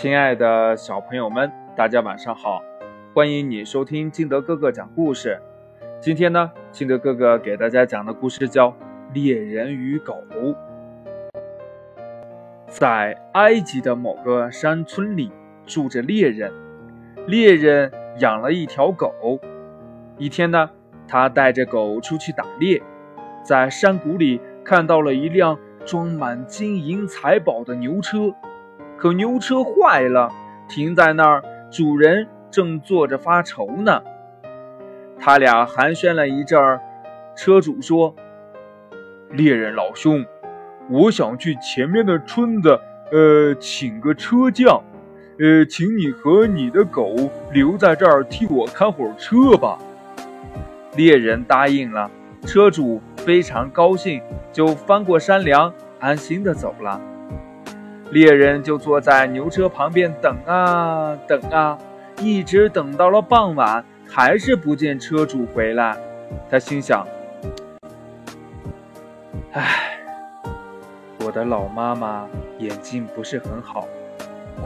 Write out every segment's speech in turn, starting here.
亲爱的小朋友们，大家晚上好！欢迎你收听金德哥哥讲故事。今天呢，金德哥哥给大家讲的故事叫《猎人与狗》。在埃及的某个山村里，住着猎人。猎人养了一条狗。一天呢，他带着狗出去打猎，在山谷里看到了一辆装满金银财宝的牛车。可牛车坏了，停在那儿，主人正坐着发愁呢。他俩寒暄了一阵儿，车主说：“猎人老兄，我想去前面的村子，呃，请个车匠，呃，请你和你的狗留在这儿替我看会儿车吧。”猎人答应了，车主非常高兴，就翻过山梁，安心的走了。猎人就坐在牛车旁边等啊等啊，一直等到了傍晚，还是不见车主回来。他心想：“唉，我的老妈妈眼睛不是很好，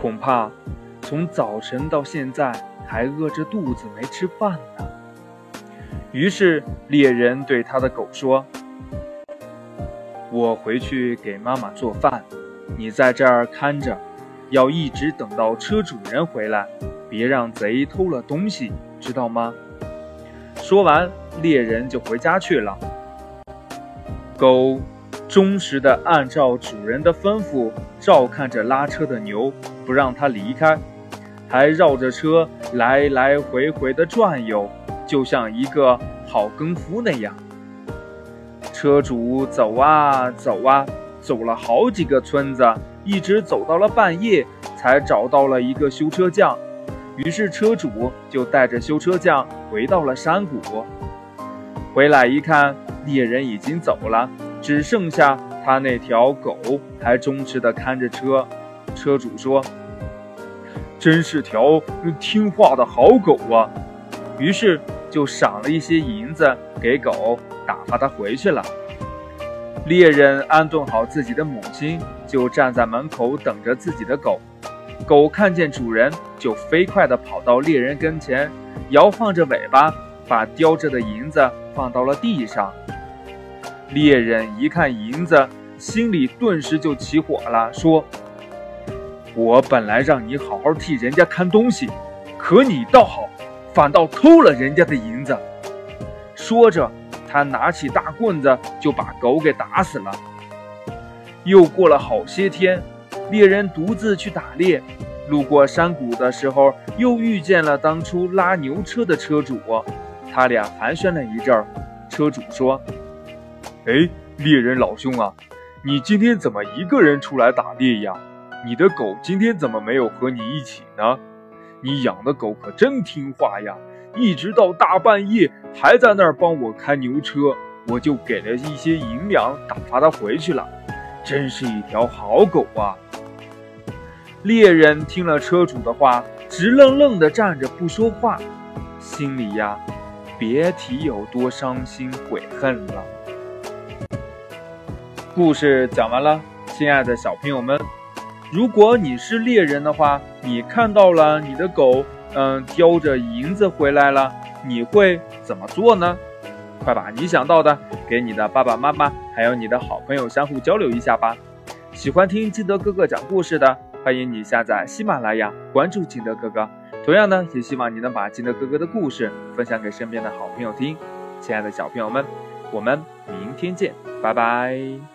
恐怕从早晨到现在还饿着肚子没吃饭呢。”于是猎人对他的狗说：“我回去给妈妈做饭。”你在这儿看着，要一直等到车主人回来，别让贼偷了东西，知道吗？说完，猎人就回家去了。狗忠实地按照主人的吩咐照看着拉车的牛，不让它离开，还绕着车来来回回地转悠，就像一个好耕夫那样。车主走啊走啊。走了好几个村子，一直走到了半夜，才找到了一个修车匠。于是车主就带着修车匠回到了山谷。回来一看，猎人已经走了，只剩下他那条狗还忠实地看着车。车主说：“真是条听话的好狗啊！”于是就赏了一些银子给狗，打发它回去了。猎人安顿好自己的母亲，就站在门口等着自己的狗。狗看见主人，就飞快地跑到猎人跟前，摇晃着尾巴，把叼着的银子放到了地上。猎人一看银子，心里顿时就起火了，说：“我本来让你好好替人家看东西，可你倒好，反倒偷了人家的银子。”说着。他拿起大棍子就把狗给打死了。又过了好些天，猎人独自去打猎，路过山谷的时候，又遇见了当初拉牛车的车主。他俩寒暄了一阵儿，车主说：“哎，猎人老兄啊，你今天怎么一个人出来打猎呀？你的狗今天怎么没有和你一起呢？你养的狗可真听话呀！”一直到大半夜还在那儿帮我开牛车，我就给了一些银两，打发他回去了。真是一条好狗啊！猎人听了车主的话，直愣愣地站着不说话，心里呀，别提有多伤心悔恨了。故事讲完了，亲爱的小朋友们，如果你是猎人的话，你看到了你的狗。嗯，叼着银子回来了，你会怎么做呢？快把你想到的给你的爸爸妈妈，还有你的好朋友相互交流一下吧。喜欢听金德哥哥讲故事的，欢迎你下载喜马拉雅，关注金德哥哥。同样呢，也希望你能把金德哥哥的故事分享给身边的好朋友听。亲爱的小朋友们，我们明天见，拜拜。